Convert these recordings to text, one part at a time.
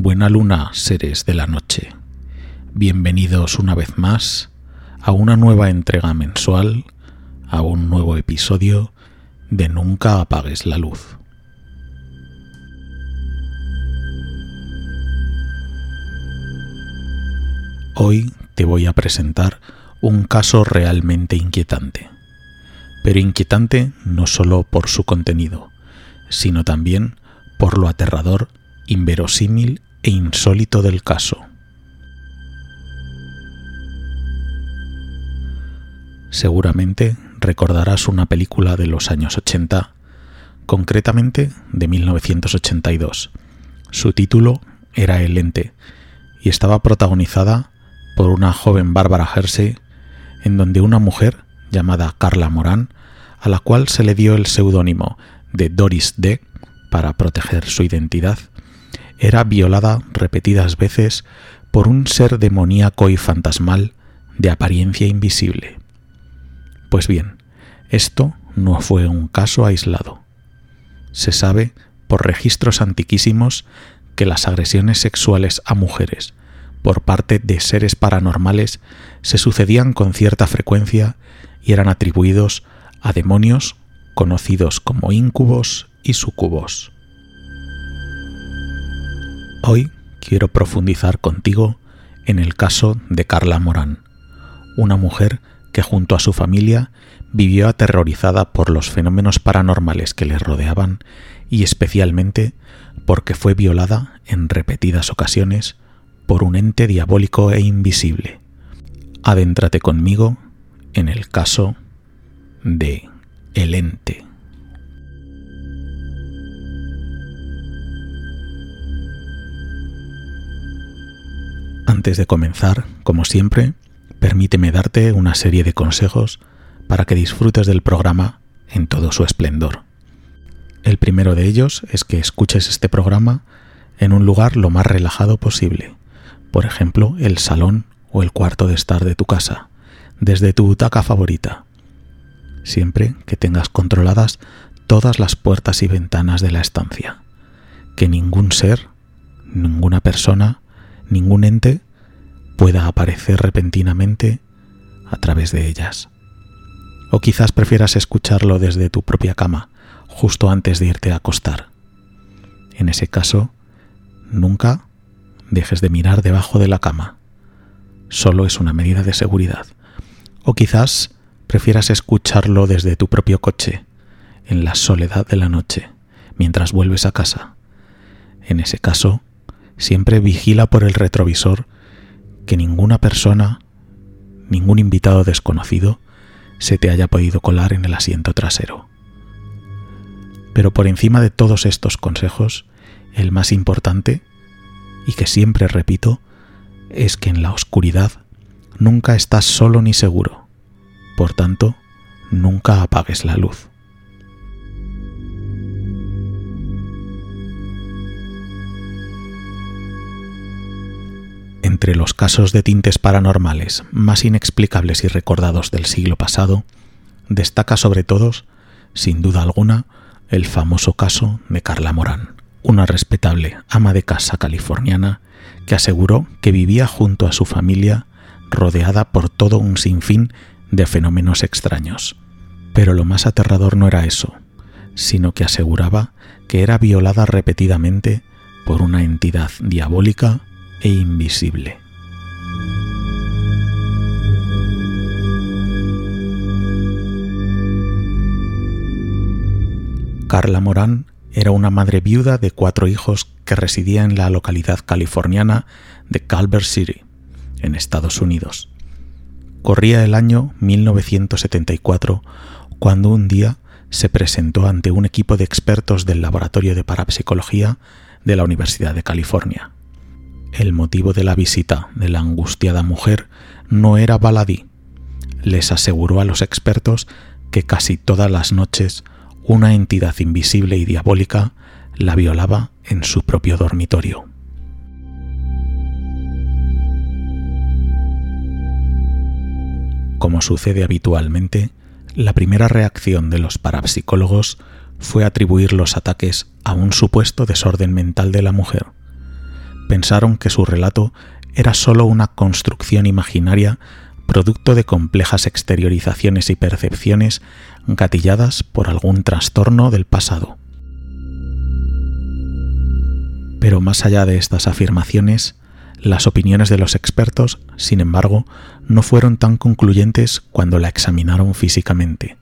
Buena luna, seres de la noche. Bienvenidos una vez más a una nueva entrega mensual, a un nuevo episodio de Nunca apagues la luz. Hoy te voy a presentar un caso realmente inquietante. Pero inquietante no solo por su contenido, sino también por lo aterrador, inverosímil e insólito del caso. Seguramente recordarás una película de los años 80, concretamente de 1982. Su título era El Ente y estaba protagonizada por una joven Bárbara Hersey, en donde una mujer llamada Carla Morán, a la cual se le dio el seudónimo de Doris D para proteger su identidad, era violada repetidas veces por un ser demoníaco y fantasmal de apariencia invisible. Pues bien, esto no fue un caso aislado. Se sabe por registros antiquísimos que las agresiones sexuales a mujeres por parte de seres paranormales se sucedían con cierta frecuencia y eran atribuidos a demonios conocidos como íncubos y sucubos. Hoy quiero profundizar contigo en el caso de Carla Morán, una mujer que junto a su familia vivió aterrorizada por los fenómenos paranormales que le rodeaban y especialmente porque fue violada en repetidas ocasiones por un ente diabólico e invisible. Adéntrate conmigo en el caso de El ente. Antes de comenzar, como siempre, permíteme darte una serie de consejos para que disfrutes del programa en todo su esplendor. El primero de ellos es que escuches este programa en un lugar lo más relajado posible, por ejemplo, el salón o el cuarto de estar de tu casa, desde tu butaca favorita, siempre que tengas controladas todas las puertas y ventanas de la estancia, que ningún ser, ninguna persona, ningún ente pueda aparecer repentinamente a través de ellas. O quizás prefieras escucharlo desde tu propia cama, justo antes de irte a acostar. En ese caso, nunca dejes de mirar debajo de la cama. Solo es una medida de seguridad. O quizás prefieras escucharlo desde tu propio coche, en la soledad de la noche, mientras vuelves a casa. En ese caso, siempre vigila por el retrovisor que ninguna persona, ningún invitado desconocido, se te haya podido colar en el asiento trasero. Pero por encima de todos estos consejos, el más importante, y que siempre repito, es que en la oscuridad nunca estás solo ni seguro. Por tanto, nunca apagues la luz. Entre los casos de tintes paranormales más inexplicables y recordados del siglo pasado, destaca sobre todos, sin duda alguna, el famoso caso de Carla Morán, una respetable ama de casa californiana que aseguró que vivía junto a su familia rodeada por todo un sinfín de fenómenos extraños. Pero lo más aterrador no era eso, sino que aseguraba que era violada repetidamente por una entidad diabólica e invisible. Carla Morán era una madre viuda de cuatro hijos que residía en la localidad californiana de Culver City, en Estados Unidos. Corría el año 1974 cuando un día se presentó ante un equipo de expertos del Laboratorio de Parapsicología de la Universidad de California. El motivo de la visita de la angustiada mujer no era baladí. Les aseguró a los expertos que casi todas las noches una entidad invisible y diabólica la violaba en su propio dormitorio. Como sucede habitualmente, la primera reacción de los parapsicólogos fue atribuir los ataques a un supuesto desorden mental de la mujer, pensaron que su relato era sólo una construcción imaginaria producto de complejas exteriorizaciones y percepciones gatilladas por algún trastorno del pasado. Pero más allá de estas afirmaciones, las opiniones de los expertos, sin embargo, no fueron tan concluyentes cuando la examinaron físicamente.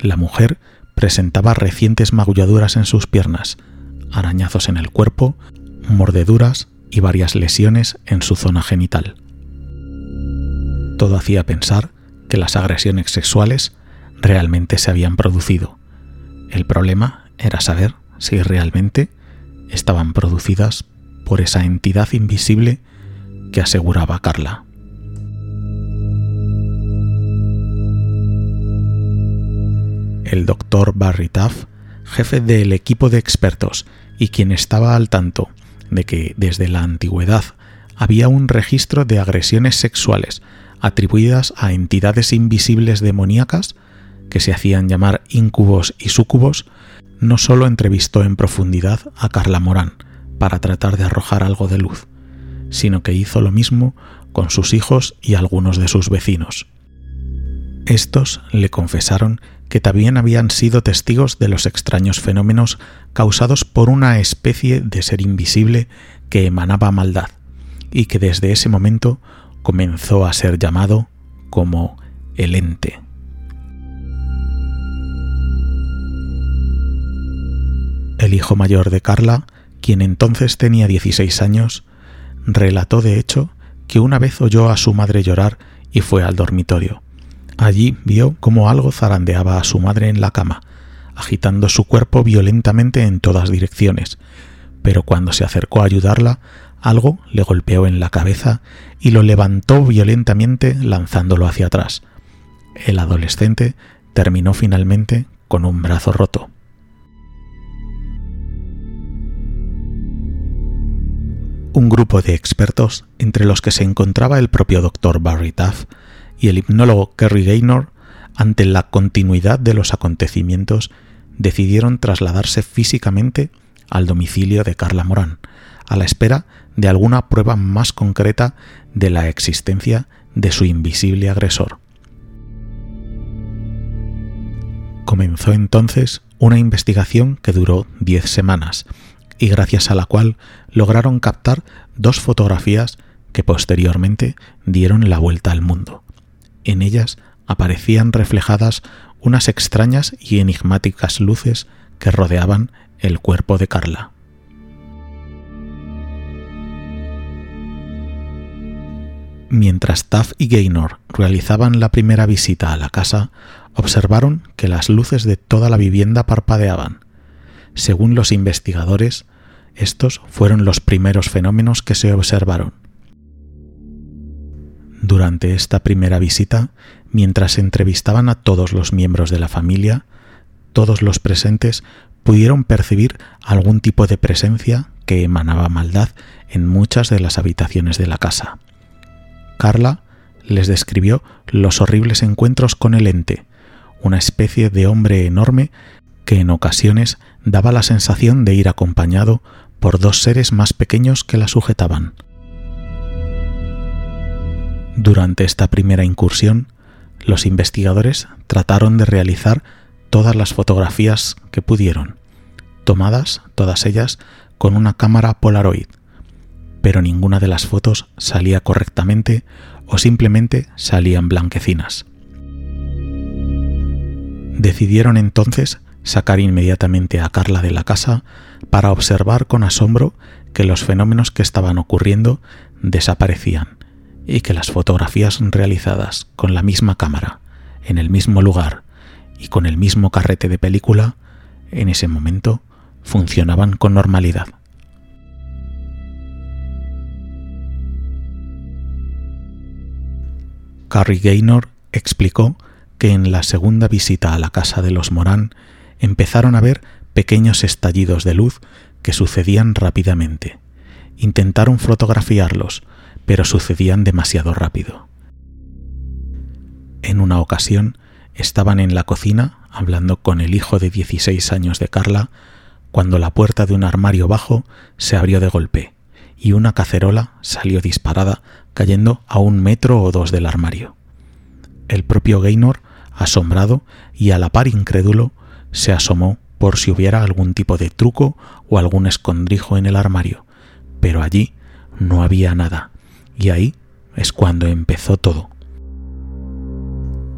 La mujer presentaba recientes magulladuras en sus piernas, arañazos en el cuerpo, mordeduras y varias lesiones en su zona genital. Todo hacía pensar que las agresiones sexuales realmente se habían producido. El problema era saber si realmente estaban producidas por esa entidad invisible que aseguraba Carla. El doctor Barry Taff, jefe del equipo de expertos y quien estaba al tanto de que desde la antigüedad había un registro de agresiones sexuales atribuidas a entidades invisibles demoníacas que se hacían llamar incubos y súcubos, no solo entrevistó en profundidad a Carla Morán para tratar de arrojar algo de luz, sino que hizo lo mismo con sus hijos y algunos de sus vecinos. Estos le confesaron que también habían sido testigos de los extraños fenómenos causados por una especie de ser invisible que emanaba maldad, y que desde ese momento comenzó a ser llamado como el ente. El hijo mayor de Carla, quien entonces tenía 16 años, relató de hecho que una vez oyó a su madre llorar y fue al dormitorio. Allí vio cómo algo zarandeaba a su madre en la cama, agitando su cuerpo violentamente en todas direcciones, pero cuando se acercó a ayudarla, algo le golpeó en la cabeza y lo levantó violentamente lanzándolo hacia atrás. El adolescente terminó finalmente con un brazo roto. un grupo de expertos, entre los que se encontraba el propio Dr. Barry Taff y el hipnólogo Kerry Gaynor, ante la continuidad de los acontecimientos, decidieron trasladarse físicamente al domicilio de Carla Morán, a la espera de alguna prueba más concreta de la existencia de su invisible agresor. Comenzó entonces una investigación que duró diez semanas, y gracias a la cual lograron captar dos fotografías que posteriormente dieron la vuelta al mundo. En ellas aparecían reflejadas unas extrañas y enigmáticas luces que rodeaban el cuerpo de Carla. Mientras Taff y Gaynor realizaban la primera visita a la casa, observaron que las luces de toda la vivienda parpadeaban. Según los investigadores, estos fueron los primeros fenómenos que se observaron. Durante esta primera visita, mientras entrevistaban a todos los miembros de la familia, todos los presentes pudieron percibir algún tipo de presencia que emanaba maldad en muchas de las habitaciones de la casa. Carla les describió los horribles encuentros con el ente, una especie de hombre enorme que en ocasiones daba la sensación de ir acompañado por dos seres más pequeños que la sujetaban. Durante esta primera incursión, los investigadores trataron de realizar todas las fotografías que pudieron, tomadas todas ellas con una cámara Polaroid, pero ninguna de las fotos salía correctamente o simplemente salían blanquecinas. Decidieron entonces sacar inmediatamente a Carla de la casa para observar con asombro que los fenómenos que estaban ocurriendo desaparecían y que las fotografías realizadas con la misma cámara, en el mismo lugar y con el mismo carrete de película, en ese momento funcionaban con normalidad. Carrie Gaynor explicó que en la segunda visita a la casa de los Morán empezaron a ver pequeños estallidos de luz que sucedían rápidamente. Intentaron fotografiarlos, pero sucedían demasiado rápido. En una ocasión estaban en la cocina hablando con el hijo de 16 años de Carla cuando la puerta de un armario bajo se abrió de golpe y una cacerola salió disparada, cayendo a un metro o dos del armario. El propio Gaynor, asombrado y a la par incrédulo, se asomó por si hubiera algún tipo de truco o algún escondrijo en el armario, pero allí no había nada, y ahí es cuando empezó todo.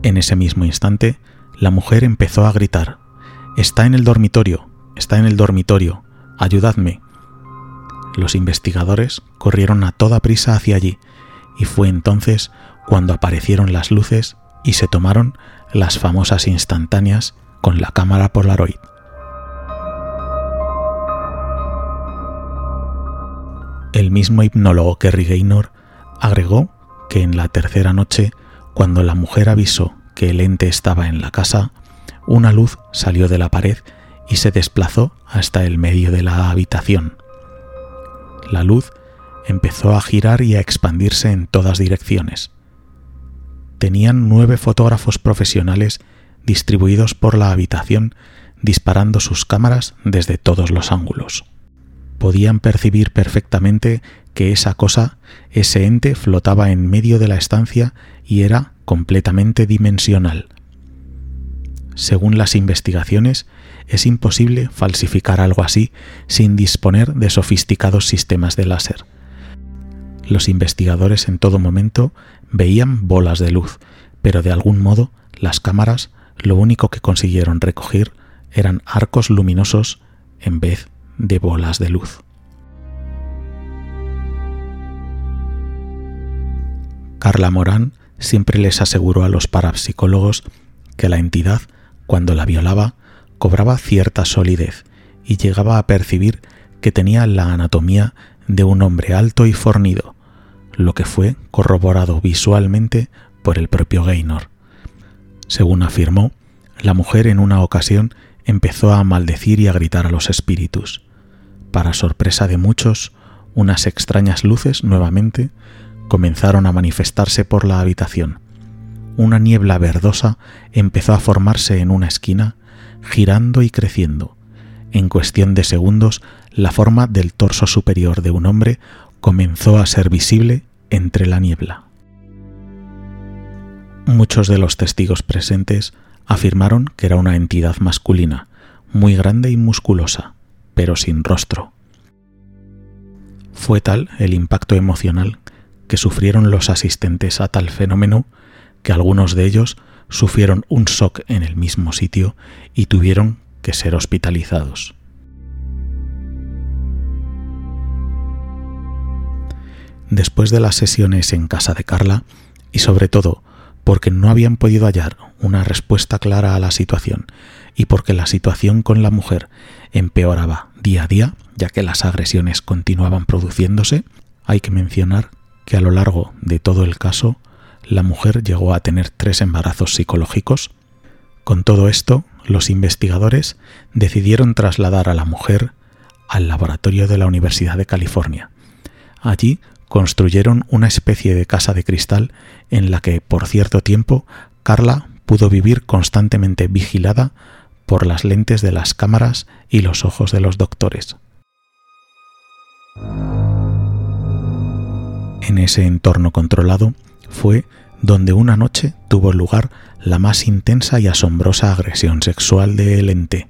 En ese mismo instante, la mujer empezó a gritar, Está en el dormitorio, está en el dormitorio, ayudadme. Los investigadores corrieron a toda prisa hacia allí, y fue entonces cuando aparecieron las luces y se tomaron las famosas instantáneas con la cámara Polaroid. El mismo hipnólogo Kerry Gaynor agregó que en la tercera noche, cuando la mujer avisó que el ente estaba en la casa, una luz salió de la pared y se desplazó hasta el medio de la habitación. La luz empezó a girar y a expandirse en todas direcciones. Tenían nueve fotógrafos profesionales distribuidos por la habitación disparando sus cámaras desde todos los ángulos. Podían percibir perfectamente que esa cosa, ese ente, flotaba en medio de la estancia y era completamente dimensional. Según las investigaciones, es imposible falsificar algo así sin disponer de sofisticados sistemas de láser. Los investigadores en todo momento veían bolas de luz, pero de algún modo las cámaras lo único que consiguieron recoger eran arcos luminosos en vez de bolas de luz. Carla Morán siempre les aseguró a los parapsicólogos que la entidad, cuando la violaba, cobraba cierta solidez y llegaba a percibir que tenía la anatomía de un hombre alto y fornido, lo que fue corroborado visualmente por el propio Gaynor. Según afirmó, la mujer en una ocasión empezó a maldecir y a gritar a los espíritus. Para sorpresa de muchos, unas extrañas luces nuevamente comenzaron a manifestarse por la habitación. Una niebla verdosa empezó a formarse en una esquina girando y creciendo. En cuestión de segundos, la forma del torso superior de un hombre comenzó a ser visible entre la niebla. Muchos de los testigos presentes afirmaron que era una entidad masculina, muy grande y musculosa, pero sin rostro. Fue tal el impacto emocional que sufrieron los asistentes a tal fenómeno que algunos de ellos sufrieron un shock en el mismo sitio y tuvieron que ser hospitalizados. Después de las sesiones en casa de Carla, y sobre todo porque no habían podido hallar una respuesta clara a la situación y porque la situación con la mujer empeoraba día a día, ya que las agresiones continuaban produciéndose, hay que mencionar que a lo largo de todo el caso la mujer llegó a tener tres embarazos psicológicos. Con todo esto, los investigadores decidieron trasladar a la mujer al laboratorio de la Universidad de California. Allí construyeron una especie de casa de cristal en la que, por cierto tiempo, Carla pudo vivir constantemente vigilada por las lentes de las cámaras y los ojos de los doctores. En ese entorno controlado, fue donde una noche tuvo lugar la más intensa y asombrosa agresión sexual de el ente.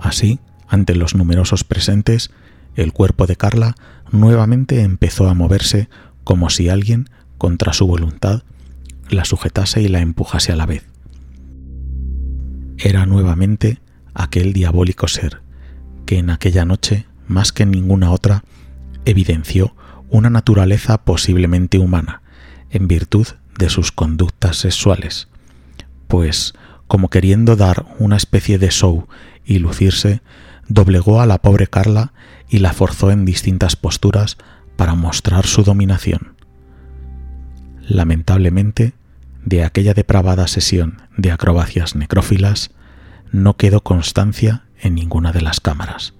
Así, ante los numerosos presentes, el cuerpo de Carla nuevamente empezó a moverse como si alguien, contra su voluntad, la sujetase y la empujase a la vez. Era nuevamente aquel diabólico ser que en aquella noche, más que en ninguna otra, evidenció una naturaleza posiblemente humana, en virtud de sus conductas sexuales, pues, como queriendo dar una especie de show y lucirse, doblegó a la pobre Carla y la forzó en distintas posturas para mostrar su dominación. Lamentablemente, de aquella depravada sesión de acrobacias necrófilas no quedó constancia en ninguna de las cámaras,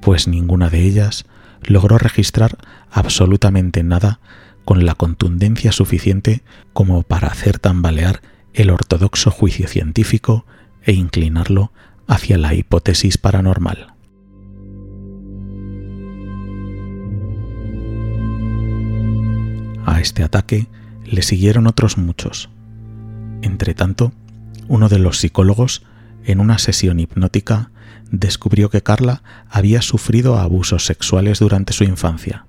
pues ninguna de ellas logró registrar absolutamente nada con la contundencia suficiente como para hacer tambalear el ortodoxo juicio científico e inclinarlo hacia la hipótesis paranormal. este ataque le siguieron otros muchos. Entretanto, uno de los psicólogos, en una sesión hipnótica, descubrió que Carla había sufrido abusos sexuales durante su infancia.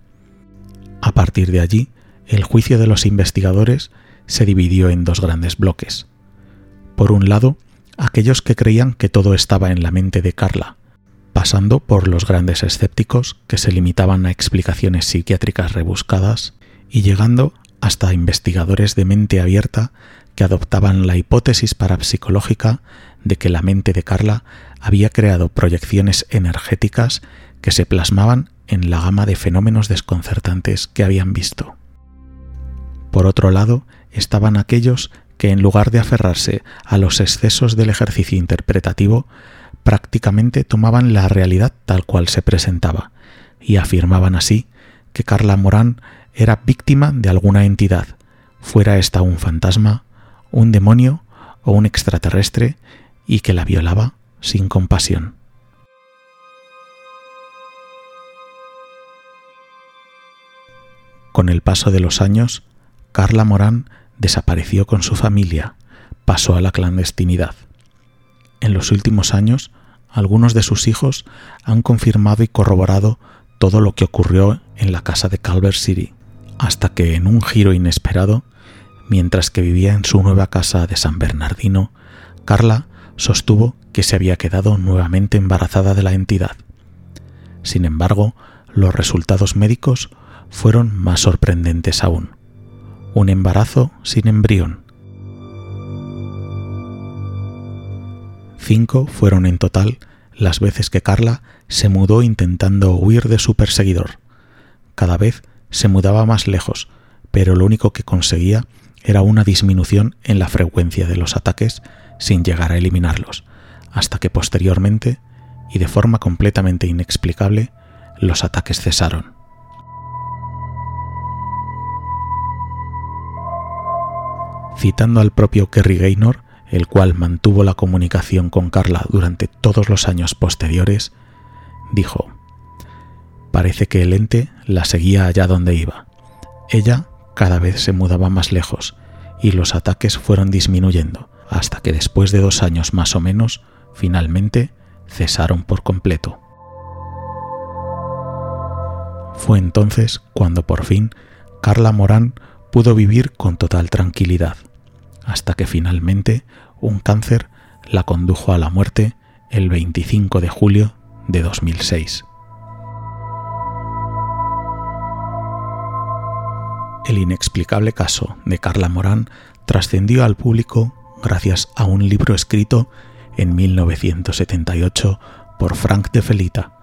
A partir de allí, el juicio de los investigadores se dividió en dos grandes bloques. Por un lado, aquellos que creían que todo estaba en la mente de Carla, pasando por los grandes escépticos que se limitaban a explicaciones psiquiátricas rebuscadas y llegando hasta investigadores de mente abierta que adoptaban la hipótesis parapsicológica de que la mente de Carla había creado proyecciones energéticas que se plasmaban en la gama de fenómenos desconcertantes que habían visto. Por otro lado, estaban aquellos que en lugar de aferrarse a los excesos del ejercicio interpretativo, prácticamente tomaban la realidad tal cual se presentaba, y afirmaban así que Carla Morán era víctima de alguna entidad, fuera esta un fantasma, un demonio o un extraterrestre, y que la violaba sin compasión. Con el paso de los años, Carla Morán desapareció con su familia, pasó a la clandestinidad. En los últimos años, algunos de sus hijos han confirmado y corroborado todo lo que ocurrió en la casa de Calvert City, hasta que en un giro inesperado, mientras que vivía en su nueva casa de San Bernardino, Carla sostuvo que se había quedado nuevamente embarazada de la entidad. Sin embargo, los resultados médicos fueron más sorprendentes aún un embarazo sin embrión. Cinco fueron en total las veces que Carla se mudó intentando huir de su perseguidor. Cada vez se mudaba más lejos, pero lo único que conseguía era una disminución en la frecuencia de los ataques sin llegar a eliminarlos, hasta que posteriormente, y de forma completamente inexplicable, los ataques cesaron. Citando al propio Kerry Gaynor, el cual mantuvo la comunicación con Carla durante todos los años posteriores, dijo, Parece que el ente la seguía allá donde iba. Ella cada vez se mudaba más lejos y los ataques fueron disminuyendo hasta que después de dos años más o menos, finalmente cesaron por completo. Fue entonces cuando por fin Carla Morán pudo vivir con total tranquilidad, hasta que finalmente un cáncer la condujo a la muerte el 25 de julio de 2006. El inexplicable caso de Carla Morán trascendió al público gracias a un libro escrito en 1978 por Frank de Felita,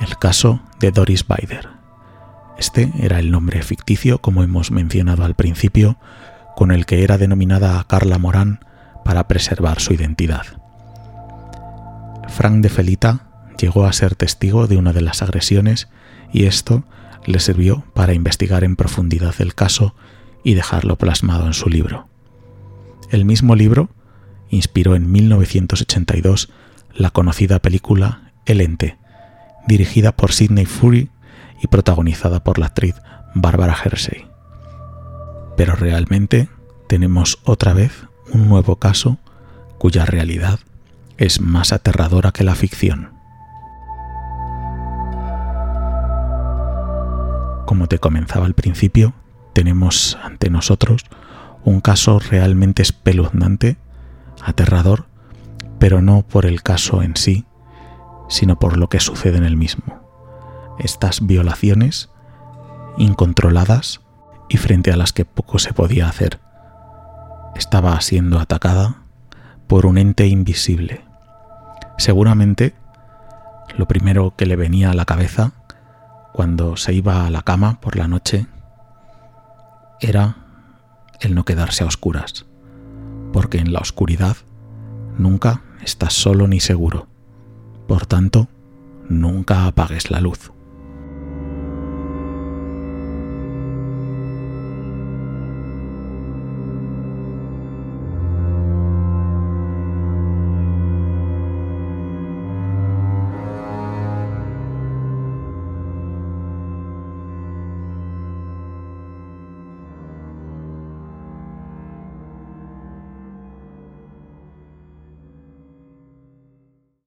el caso de Doris Bider. Este era el nombre ficticio, como hemos mencionado al principio, con el que era denominada Carla Morán para preservar su identidad. Frank de Felita llegó a ser testigo de una de las agresiones y esto le sirvió para investigar en profundidad el caso y dejarlo plasmado en su libro. El mismo libro inspiró en 1982 la conocida película El Ente, dirigida por Sidney Fury y protagonizada por la actriz Barbara Hershey. Pero realmente tenemos otra vez un nuevo caso cuya realidad es más aterradora que la ficción. Como te comenzaba al principio, tenemos ante nosotros un caso realmente espeluznante, aterrador, pero no por el caso en sí, sino por lo que sucede en el mismo estas violaciones incontroladas y frente a las que poco se podía hacer. Estaba siendo atacada por un ente invisible. Seguramente lo primero que le venía a la cabeza cuando se iba a la cama por la noche era el no quedarse a oscuras, porque en la oscuridad nunca estás solo ni seguro. Por tanto, nunca apagues la luz.